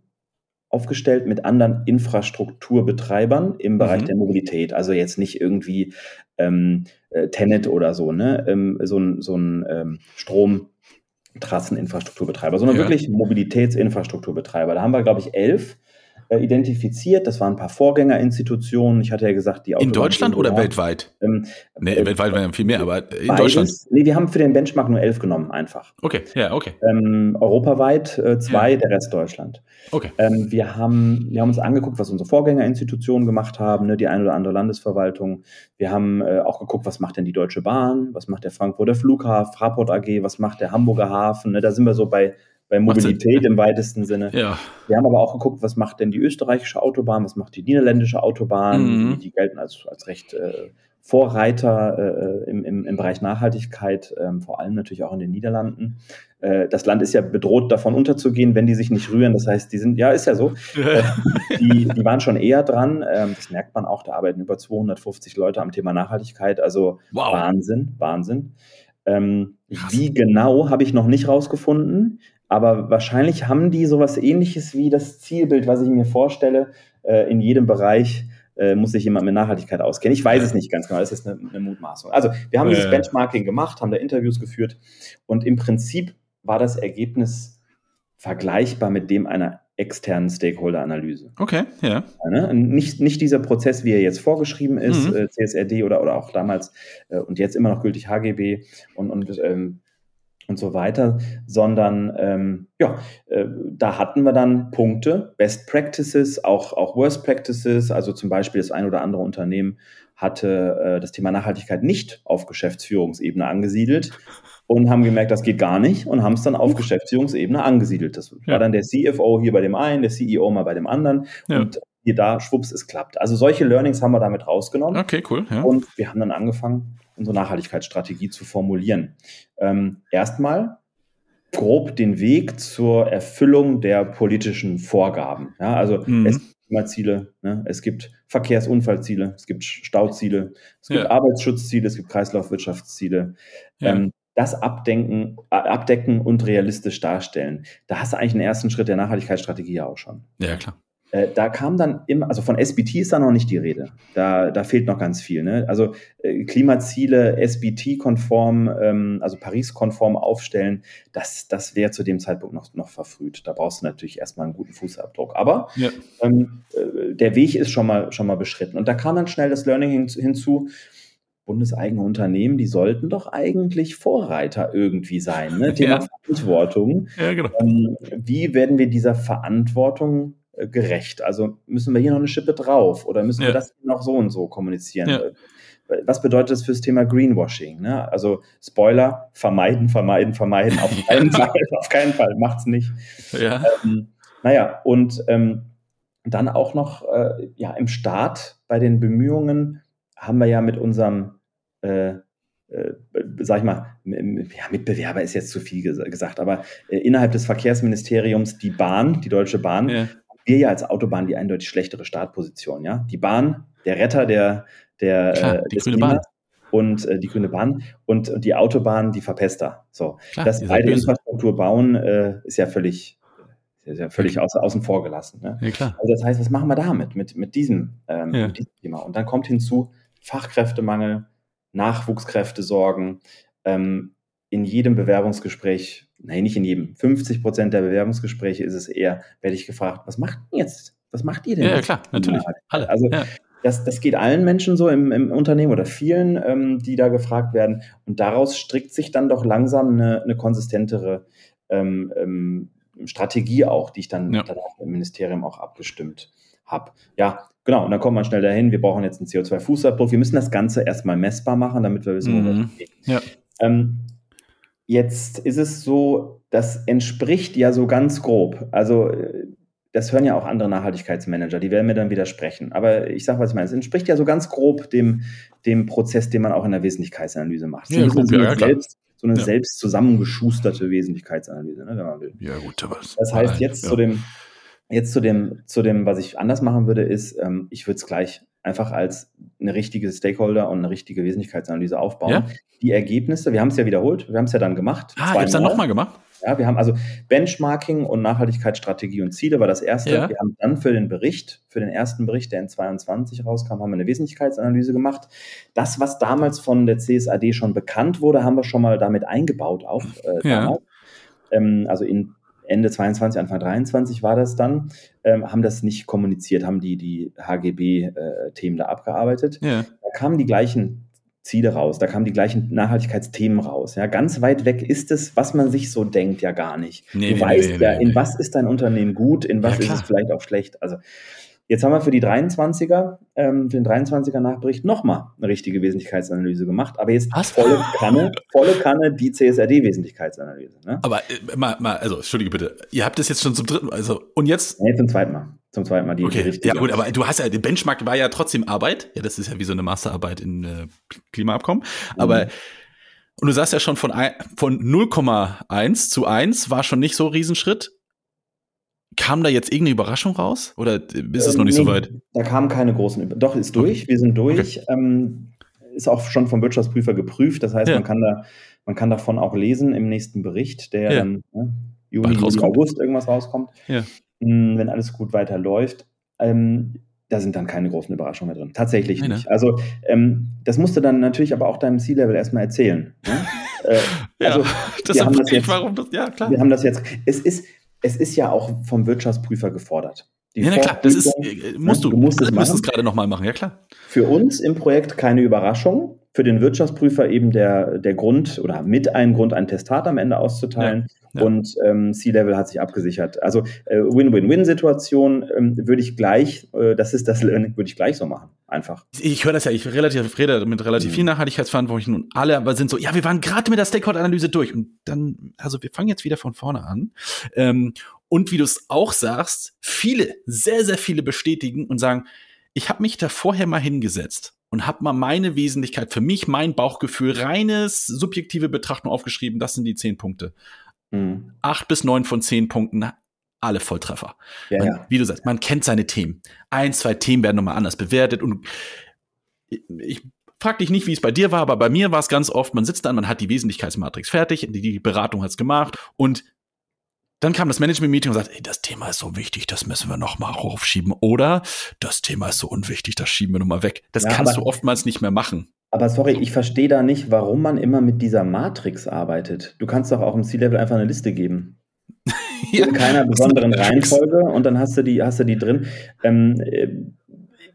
aufgestellt mit anderen Infrastrukturbetreibern im Bereich mhm. der Mobilität. Also jetzt nicht irgendwie ähm, äh, Tenet oder so, ne? Ähm, so ein, so ein ähm, Stromtrasseninfrastrukturbetreiber, sondern ja. wirklich Mobilitätsinfrastrukturbetreiber. Da haben wir, glaube ich, elf äh, identifiziert. Das waren ein paar Vorgängerinstitutionen. Ich hatte ja gesagt, die In Deutschland oder weltweit? Ähm, nee, äh, weltweit waren ja viel mehr, aber in. Deutschland. Nee, wir haben für den Benchmark nur elf genommen, einfach. Okay, ja, okay. Ähm, europaweit äh, zwei, ja. der Rest Deutschland. Okay. Ähm, wir, haben, wir haben uns angeguckt, was unsere Vorgängerinstitutionen gemacht haben, ne, die eine oder andere Landesverwaltung. Wir haben äh, auch geguckt, was macht denn die Deutsche Bahn, was macht der Frankfurter Flughafen, Fraport AG, was macht der Hamburger Hafen. Ne, da sind wir so bei bei Mobilität im weitesten Sinne. Ja. Wir haben aber auch geguckt, was macht denn die österreichische Autobahn, was macht die niederländische Autobahn, mhm. die, gelten als, als recht äh, Vorreiter äh, im, im, im Bereich Nachhaltigkeit, äh, vor allem natürlich auch in den Niederlanden. Äh, das Land ist ja bedroht, davon unterzugehen, wenn die sich nicht rühren. Das heißt, die sind, ja, ist ja so. Äh, die, die waren schon eher dran. Ähm, das merkt man auch, da arbeiten über 250 Leute am Thema Nachhaltigkeit. Also wow. Wahnsinn, Wahnsinn. Ähm, wie genau habe ich noch nicht rausgefunden. Aber wahrscheinlich haben die sowas ähnliches wie das Zielbild, was ich mir vorstelle. Äh, in jedem Bereich äh, muss sich jemand mit Nachhaltigkeit auskennen. Ich weiß es nicht ganz genau, das ist eine, eine Mutmaßung. Also wir haben dieses Benchmarking gemacht, haben da Interviews geführt und im Prinzip war das Ergebnis vergleichbar mit dem einer externen Stakeholder-Analyse. Okay, ja. Ne? Nicht, nicht dieser Prozess, wie er jetzt vorgeschrieben ist, mhm. äh, CSRD oder, oder auch damals äh, und jetzt immer noch gültig HGB und, und ähm, und so weiter, sondern ähm, ja, äh, da hatten wir dann Punkte, Best Practices, auch, auch Worst Practices, also zum Beispiel das ein oder andere Unternehmen hatte äh, das Thema Nachhaltigkeit nicht auf Geschäftsführungsebene angesiedelt, und haben gemerkt, das geht gar nicht und haben es dann auf Geschäftsführungsebene angesiedelt. Das war Ja. dann der CFO hier bei dem einen, der CEO mal bei dem anderen Ja. und hier da, schwupps, es klappt. Also solche Learnings haben wir damit rausgenommen. Okay, cool. Ja. Und wir haben dann angefangen, unsere Nachhaltigkeitsstrategie zu formulieren. Ähm, erstmal grob den Weg zur Erfüllung der politischen Vorgaben. Ja, also Mhm. es gibt Klimaziele, ne? es gibt Verkehrsunfallziele, es gibt Stauziele, es gibt Ja. Arbeitsschutzziele, es gibt Kreislaufwirtschaftsziele. Ja. Ähm, das abdenken, abdecken und realistisch darstellen. Da hast du eigentlich einen ersten Schritt der Nachhaltigkeitsstrategie ja auch schon. ja, klar. Äh, da kam dann immer, also von SBT ist da noch nicht die Rede. Da, da fehlt noch ganz viel. Ne? Also äh, Klimaziele SBT-konform, ähm, also Paris-konform aufstellen, das, das wäre zu dem Zeitpunkt noch, noch verfrüht. Da brauchst du natürlich erstmal einen guten Fußabdruck. Aber Ja. ähm, äh, der Weg ist schon mal, schon mal beschritten. Und da kam dann schnell das Learning hin, hinzu. Bundeseigene Unternehmen, die sollten doch eigentlich Vorreiter irgendwie sein. Ne? Thema Ja. Verantwortung. Ja, genau. Ähm, wie werden wir dieser Verantwortung gerecht? Also müssen wir hier noch eine Schippe drauf oder müssen Ja. wir das noch so und so kommunizieren? Ja. Äh, Was bedeutet das fürs Thema Greenwashing? Ne? Also Spoiler, vermeiden, vermeiden, vermeiden. Auf keinen Fall, auf keinen Fall, macht's nicht. Ja. Ähm, naja, und ähm, dann auch noch äh, ja, im Start bei den Bemühungen haben wir ja mit unserem, äh, äh, sag ich mal, ja, Mitbewerber ist jetzt zu viel ges gesagt, aber äh, innerhalb des Verkehrsministeriums die Bahn, die Deutsche Bahn, ja. Wir ja als Autobahn die eindeutig schlechtere Startposition. Ja? Die Bahn, der Retter der, der Klar, äh, die des Grüne Bahn. Und äh, die Grüne Bahn und, und die Autobahn, die Verpester. So, Klar, dass beide. Infrastruktur bauen, äh, ist ja völlig, ist ja völlig außer, außen vor gelassen. Ne? Ja, klar. Also das heißt, was machen wir damit, mit, mit, diesem, ähm, Ja. mit diesem Thema? Und dann kommt hinzu Fachkräftemangel, Nachwuchskräfte sorgen. Ähm, in jedem Bewerbungsgespräch, nein, nicht in jedem, 50 Prozent der Bewerbungsgespräche ist es eher, werde ich gefragt, was macht denn jetzt? Was macht ihr denn Ja, ja, klar, natürlich. Alle. Also ja. das, das geht allen Menschen so im, im Unternehmen oder vielen, ähm, die da gefragt werden. Und daraus strickt sich dann doch langsam eine, eine konsistentere ähm, ähm, Strategie auch, die ich dann Ja. danach im Ministerium auch abgestimmt habe. Ja, genau. Und dann kommt man schnell dahin, wir brauchen jetzt einen CO2-Fußabdruck. Wir müssen das Ganze erstmal messbar machen, damit wir wissen, wo wir Mhm. stehen. Ja. Ähm, jetzt ist es so, das entspricht ja so ganz grob. Also äh, das hören ja auch andere Nachhaltigkeitsmanager, die werden mir dann widersprechen. Aber ich sage, was ich meine. Es entspricht ja so ganz grob dem, dem Prozess, den man auch in der Wesentlichkeitsanalyse macht. Ja, so ja, eine, ja, klar. selbst, so eine Ja. selbst zusammengeschusterte Wesentlichkeitsanalyse, ne, wenn man will. ja, gut, aber Das heißt, jetzt zu dem, jetzt zu dem, zu dem, was ich anders machen würde, ist, ähm, ich würde es gleich einfach als eine richtige Stakeholder und eine richtige Wesentlichkeitsanalyse aufbauen. Ja. Die Ergebnisse, wir haben es ja wiederholt, wir haben es ja dann gemacht. Ah, ihr habt es dann nochmal gemacht? Ja, wir haben also Benchmarking und Nachhaltigkeitsstrategie und Ziele war das erste. Ja. Wir haben dann für den Bericht, für den ersten Bericht, der in 22 rauskam, haben wir eine Wesentlichkeitsanalyse gemacht. Das, was damals von der CSAD schon bekannt wurde, haben wir schon mal damit eingebaut, auch äh, Ja. Ähm, also in Ende 22, Anfang 23 war das dann, ähm, haben das nicht kommuniziert, haben die, die HGB-Themen da abgearbeitet Ja. da kamen die gleichen Ziele raus, da kamen die gleichen Nachhaltigkeitsthemen raus. Ja, ganz weit weg ist es, was man sich so denkt, ja gar nicht. Nee, du nee, weißt nee, ja, in was ist dein Unternehmen gut, in was Ja, ist es vielleicht auch schlecht. Also jetzt haben wir für die 23er, ähm, für den 23er Nachbericht nochmal eine richtige Wesentlichkeitsanalyse gemacht, aber jetzt Was? volle Kanne, volle Kanne die CSRD-Wesentlichkeitsanalyse. Ne? Aber äh, mal, mal, also, entschuldige bitte, ihr habt das jetzt schon zum dritten, also, und jetzt? Nee, zum zweiten Mal. Zum zweiten Mal die, die Okay, richtige. ja gut, aber du hast ja, der Benchmark war ja trotzdem Arbeit. Ja, das ist ja wie so eine Masterarbeit in äh, Klimaabkommen. Aber, Mhm. und du sagst ja schon von, von 0,1 zu 1 war schon nicht so ein Riesenschritt. Kam da jetzt irgendeine Überraschung raus? Oder ist es noch nicht Äh, so nee, weit? Da kam keine großen. Über Doch, ist durch. Wir sind durch. Ähm, ist auch schon vom Wirtschaftsprüfer geprüft. Das heißt, Ja. man, kann da, man kann davon auch lesen im nächsten Bericht, der Ja. dann ne, Juni, Juli. August irgendwas rauskommt. Ja. Mm, Wenn alles gut weiterläuft. Ähm, da sind dann keine großen Überraschungen mehr drin. Tatsächlich Nee, ne? nicht. Also, ähm, das musst du dann natürlich aber auch deinem C-Level erstmal erzählen. Ne? äh, Ja, also, deshalb haben das jetzt- warum das, ja, klar. wir haben das jetzt. Es ist, es ist ja auch vom Wirtschaftsprüfer gefordert. Die Ja, na klar, das ist, äh, musst ne, du. du musst es müssen es gerade nochmal machen, ja klar. Für uns im Projekt keine Überraschung. Für den Wirtschaftsprüfer eben der, der Grund oder mit einem Grund, ein Testat am Ende auszuteilen. Ja, ja. Und ähm, C-Level hat sich abgesichert. Also äh, Win-Win-Win-Situation ähm, würde ich gleich, äh, das ist das Learning, würde ich gleich so machen. Einfach. Ich höre das ja, ich relativ, rede mit relativ mhm. vielen Nachhaltigkeitsverantwortlichen und alle aber sind so, ja, wir waren gerade mit der Stakeholder-Analyse durch. Und dann, also wir fangen jetzt wieder von vorne an. Ähm, und wie du es auch sagst, viele, sehr, sehr viele bestätigen und sagen, ich habe mich da vorher mal hingesetzt und habe mal meine Wesentlichkeit für mich, mein Bauchgefühl, reines subjektive Betrachtung aufgeschrieben. Das sind die zehn Punkte. Mhm. Acht bis neun von zehn Punkten, alle Volltreffer. Ja, man, ja. Wie du sagst, man kennt seine Themen. Ein, zwei Themen werden nochmal anders bewertet und ich frag dich nicht, wie es bei dir war, aber bei mir war es ganz oft, man sitzt dann, man hat die Wesentlichkeitsmatrix fertig, die, die Beratung hat's gemacht und dann kam das Management-Meeting und sagt, ey, das Thema ist so wichtig, das müssen wir noch mal aufschieben. Oder das Thema ist so unwichtig, das schieben wir noch mal weg. Das ja, kannst du oftmals nicht mehr machen. Aber sorry, ich verstehe da nicht, warum man immer mit dieser Matrix arbeitet. Du kannst doch auch im C-Level einfach eine Liste geben. ja, In keiner besonderen Reihenfolge und dann hast du die, hast du die drin. Ähm, äh,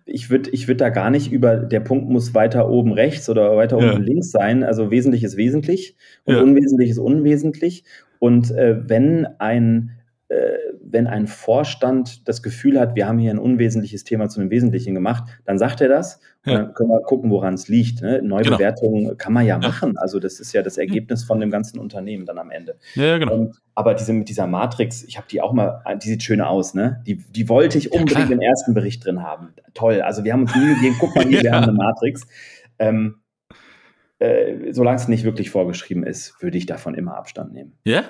ich würde ich würd da gar nicht über, der Punkt muss weiter oben rechts oder weiter oben ja. links sein. Also wesentlich ist wesentlich und ja. unwesentlich ist unwesentlich. Und äh, wenn ein äh, wenn ein Vorstand das Gefühl hat, wir haben hier ein unwesentliches Thema zu einem Wesentlichen gemacht, dann sagt er das. Ja. dann können wir gucken, woran es liegt. Ne? Neubewertungen genau. kann man ja, ja, machen. Also das ist ja das Ergebnis von dem ganzen Unternehmen dann am Ende. Ja, genau. Und, aber diese mit dieser Matrix, ich habe die auch mal, die sieht schön aus, ne? Die, die wollte ich unbedingt ja, im ersten Bericht drin haben. Toll. Also wir haben uns nie gegeben, guck mal hier, wir haben eine Matrix. Ähm, äh, solange es nicht wirklich vorgeschrieben ist, würde ich davon immer Abstand nehmen. Ja?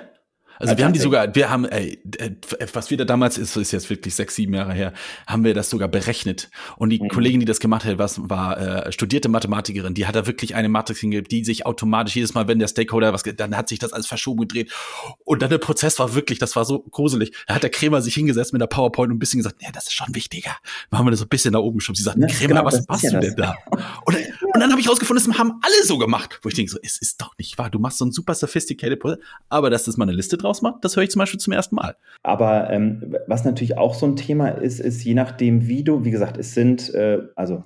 Also wir haben die sogar, wir haben, ey, äh, was wir da damals ist, ist jetzt wirklich sechs, sieben Jahre her, haben wir das sogar berechnet. Und die mhm. Kollegin, die das gemacht hat, was war äh, studierte Mathematikerin, die hat da wirklich eine Matrix hingegeben, die sich automatisch jedes Mal, wenn der Stakeholder was, dann hat sich das alles verschoben gedreht. Und dann der Prozess war wirklich, das war so gruselig. Da hat der Krämer sich hingesetzt mit der PowerPoint und ein bisschen gesagt, nee, das ist schon wichtiger. Dann haben wir das so ein bisschen nach oben geschoben. Sie sagt, ja, Krämer, genau, was machst ja du denn da? Und, und dann habe ich rausgefunden, das haben alle so gemacht. Wo ich denke so, es ist doch nicht wahr. Du machst so ein super sophisticated Prozess, aber das ist mal eine Liste draus macht, das höre ich zum Beispiel zum ersten Mal. Aber ähm, was natürlich auch so ein Thema ist, ist je nachdem, wie du, wie gesagt, es sind, äh, also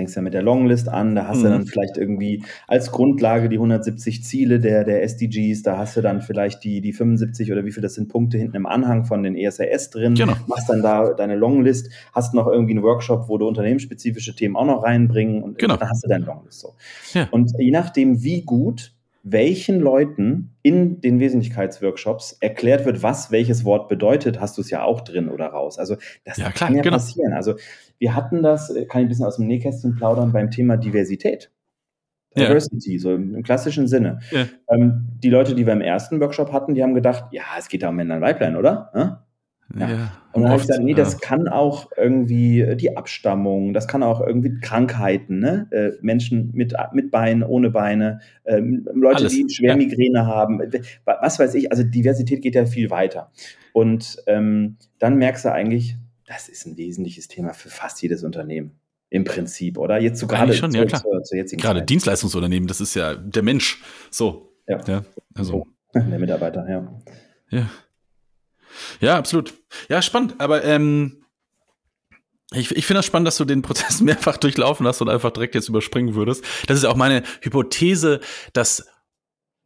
fängst ja mit der Longlist an, da hast mhm. du dann vielleicht irgendwie als Grundlage die 170 Ziele der, der SDGs, da hast du dann vielleicht die, die 75 oder wie viel das sind Punkte hinten im Anhang von den ESRS drin, genau. machst dann da deine Longlist, hast noch irgendwie einen Workshop, wo du unternehmensspezifische Themen auch noch reinbringen und genau. dann hast du deine Longlist so. Ja. Und je nachdem, wie gut welchen Leuten in den Wesentlichkeitsworkshops erklärt wird, was welches Wort bedeutet, hast du es ja auch drin oder raus. Also das ja, klar, kann ja genau. passieren. Also wir hatten das, äh, kann ich ein bisschen aus dem Nähkästchen plaudern, beim Thema Diversität. Diversity, ja. so im, klassischen Sinne. Ja. Ähm, die Leute, die wir im ersten Workshop hatten, die haben gedacht, ja, es geht da um Männer und Weiblein, oder? Ja? Ja. ja. Und dann habe ich gesagt, nee, das kann auch irgendwie äh, die Abstammung, das kann auch irgendwie Krankheiten, ne? Äh, Menschen mit, mit Beinen, ohne Beine, äh, Leute, Alles. die schwer Migräne haben, was weiß ich, also Diversität geht ja viel weiter. Und ähm, dann merkst du eigentlich, das ist ein wesentliches Thema für fast jedes Unternehmen. Im Prinzip, oder? Jetzt so gerade schon, ja, klar. Zur, zur gerade Zeit. Dienstleistungsunternehmen, das ist ja der Mensch. So. Ja. ja also. Der Mitarbeiter, ja. Ja. Ja, absolut. Ja, spannend. Aber ähm, ich, ich finde das spannend, dass du den Prozess mehrfach durchlaufen hast und einfach direkt jetzt überspringen würdest. Das ist auch meine Hypothese, dass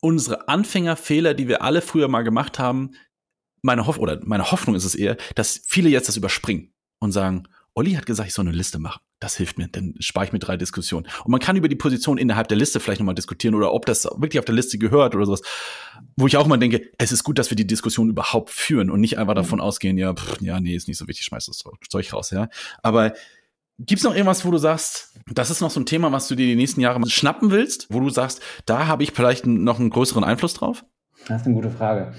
unsere Anfängerfehler, die wir alle früher mal gemacht haben, meine Hoff oder meine Hoffnung ist es eher, dass viele jetzt das überspringen und sagen, Olli hat gesagt, ich soll eine Liste machen. Das hilft mir, dann spare ich mir drei Diskussionen. Und man kann über die Position innerhalb der Liste vielleicht nochmal diskutieren oder ob das wirklich auf der Liste gehört oder sowas. Wo ich auch mal denke, es ist gut, dass wir die Diskussion überhaupt führen und nicht einfach davon ausgehen, ja, pff, ja, nee, ist nicht so wichtig, schmeiß das Zeug raus, ja. Aber Gibt's noch irgendwas, wo du sagst, das ist noch so ein Thema, was du dir die nächsten Jahre schnappen willst, wo du sagst, da habe ich vielleicht noch einen größeren Einfluss drauf? Das ist eine gute Frage.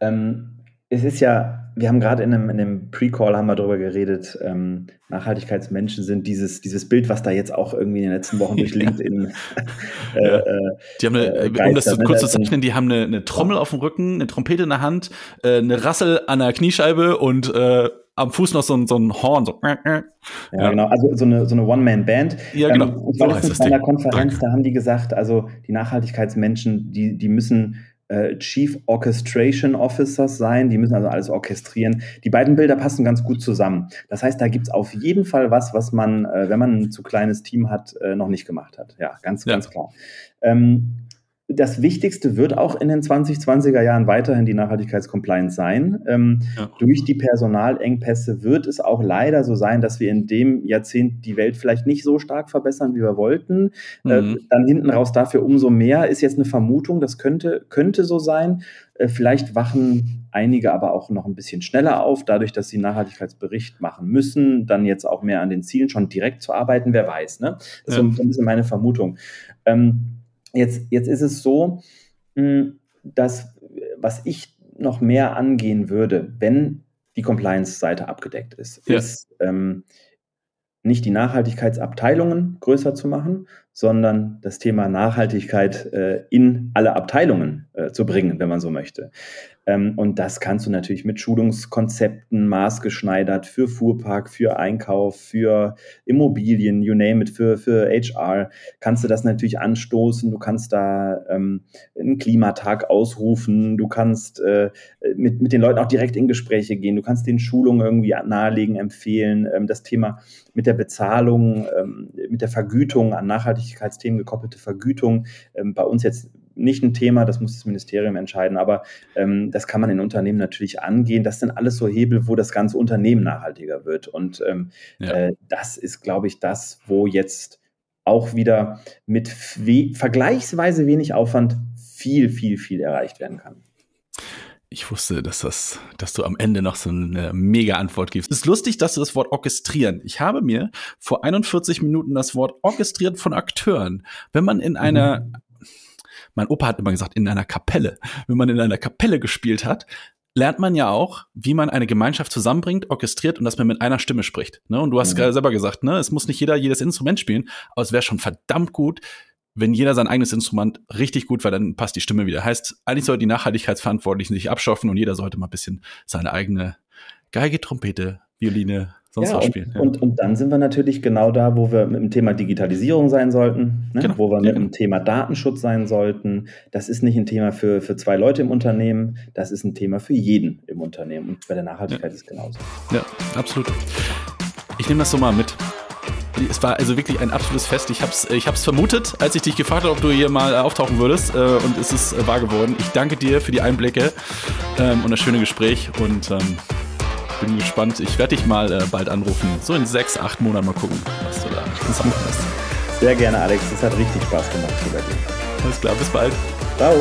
Ähm, es ist ja, wir haben gerade in einem, in einem Pre-Call haben wir darüber geredet, ähm, Nachhaltigkeitsmenschen sind dieses, dieses Bild, was da jetzt auch irgendwie in den letzten Wochen durch LinkedIn äh, ja. äh, Die haben eine, äh, um das zu, kurz zu zeichnen, die haben eine, eine Trommel auf dem Rücken, eine Trompete in der Hand, äh, eine Rassel an der Kniescheibe und äh, am Fuß noch so ein, so ein Horn. So. Ja, ja, genau. Also so eine, so eine One-Man-Band. Ja, genau. Ähm, ich war letztens bei einer Konferenz, Danke. da haben die gesagt, also die Nachhaltigkeitsmenschen, die, die müssen äh, Chief Orchestration Officers sein. Die müssen also alles orchestrieren. Die beiden Bilder passen ganz gut zusammen. Das heißt, da gibt es auf jeden Fall was, was man, äh, wenn man ein zu kleines Team hat, äh, noch nicht gemacht hat. Ja, ganz, ja. ganz klar. Ähm, das Wichtigste wird auch in den 2020er Jahren weiterhin die Nachhaltigkeitscompliance sein. Ähm, ja. Durch die Personalengpässe wird es auch leider so sein, dass wir in dem Jahrzehnt die Welt vielleicht nicht so stark verbessern, wie wir wollten. Äh, mhm. Äh, dann hinten raus dafür umso mehr ist jetzt eine Vermutung, das könnte, könnte so sein. Äh, vielleicht wachen einige aber auch noch ein bisschen schneller auf, dadurch, dass sie Nachhaltigkeitsbericht machen müssen, dann jetzt auch mehr an den Zielen schon direkt zu arbeiten, wer weiß. Ne? Das ja. ist so ein bisschen meine Vermutung. Ähm, Jetzt, jetzt ist es so, dass was ich noch mehr angehen würde, wenn die Compliance-Seite abgedeckt ist, ja. ist ähm, nicht die Nachhaltigkeitsabteilungen größer zu machen, sondern das Thema Nachhaltigkeit äh, in alle Abteilungen äh, zu bringen, wenn man so möchte. Ähm, und das kannst du natürlich mit Schulungskonzepten maßgeschneidert für Fuhrpark, für Einkauf, für Immobilien, you name it, für, für HR, kannst du das natürlich anstoßen. Du kannst da ähm, einen Klimatag ausrufen, du kannst äh, mit, mit den Leuten auch direkt in Gespräche gehen, du kannst den Schulungen irgendwie nahelegen, empfehlen. Ähm, das Thema mit der Bezahlung, ähm, mit der Vergütung an Nachhaltigkeitsthemen gekoppelte Vergütung, ähm, bei uns jetzt nicht ein Thema, das muss das Ministerium entscheiden, aber ähm, das kann man in Unternehmen natürlich angehen. Das sind alles so Hebel, wo das ganze Unternehmen nachhaltiger wird. Und ähm, ja. äh, das ist, glaube ich, das, wo jetzt auch wieder mit vergleichsweise wenig Aufwand viel, viel, viel erreicht werden kann. Ich wusste, dass das, dass du am Ende noch so eine mega Antwort gibst. Es ist lustig, dass du das Wort orchestrieren. Ich habe mir vor 41 Minuten das Wort orchestriert von Akteuren. Wenn man in einer mhm mein Opa hat immer gesagt, in einer Kapelle. Wenn man in einer Kapelle gespielt hat, lernt man ja auch, wie man eine Gemeinschaft zusammenbringt, orchestriert und dass man mit einer Stimme spricht. Ne? Und du hast mhm. gerade selber gesagt, ne, es muss nicht jeder jedes Instrument spielen, aber es wäre schon verdammt gut, wenn jeder sein eigenes Instrument richtig gut, weil dann passt die Stimme wieder. Heißt, eigentlich sollten die Nachhaltigkeitsverantwortlichen sich abschaffen und jeder sollte mal ein bisschen seine eigene Geige, Trompete, Violine, sonst ja, was spielen. Und, ja. und, und, dann sind wir natürlich genau da, wo wir mit dem Thema Digitalisierung sein sollten, ne? genau. wo wir mit ja. dem Thema Datenschutz sein sollten. Das ist nicht ein Thema für, für zwei Leute im Unternehmen, das ist ein Thema für jeden im Unternehmen. Und bei der Nachhaltigkeit ist es genauso. Ja, absolut. Ich nehme das so mal mit. Es war also wirklich ein absolutes Fest. Ich habe es ich hab's vermutet, als ich dich gefragt habe, ob du hier mal auftauchen würdest. Äh, und es ist äh, wahr geworden. Ich danke dir für die Einblicke ähm, und das schöne Gespräch. Und ähm, bin gespannt. Ich werde dich mal äh, bald anrufen. So in sechs, acht Monaten mal gucken, was du da machen hast. Sehr gerne, Alex. Es hat richtig Spaß gemacht. Alles klar, bis bald. Ciao.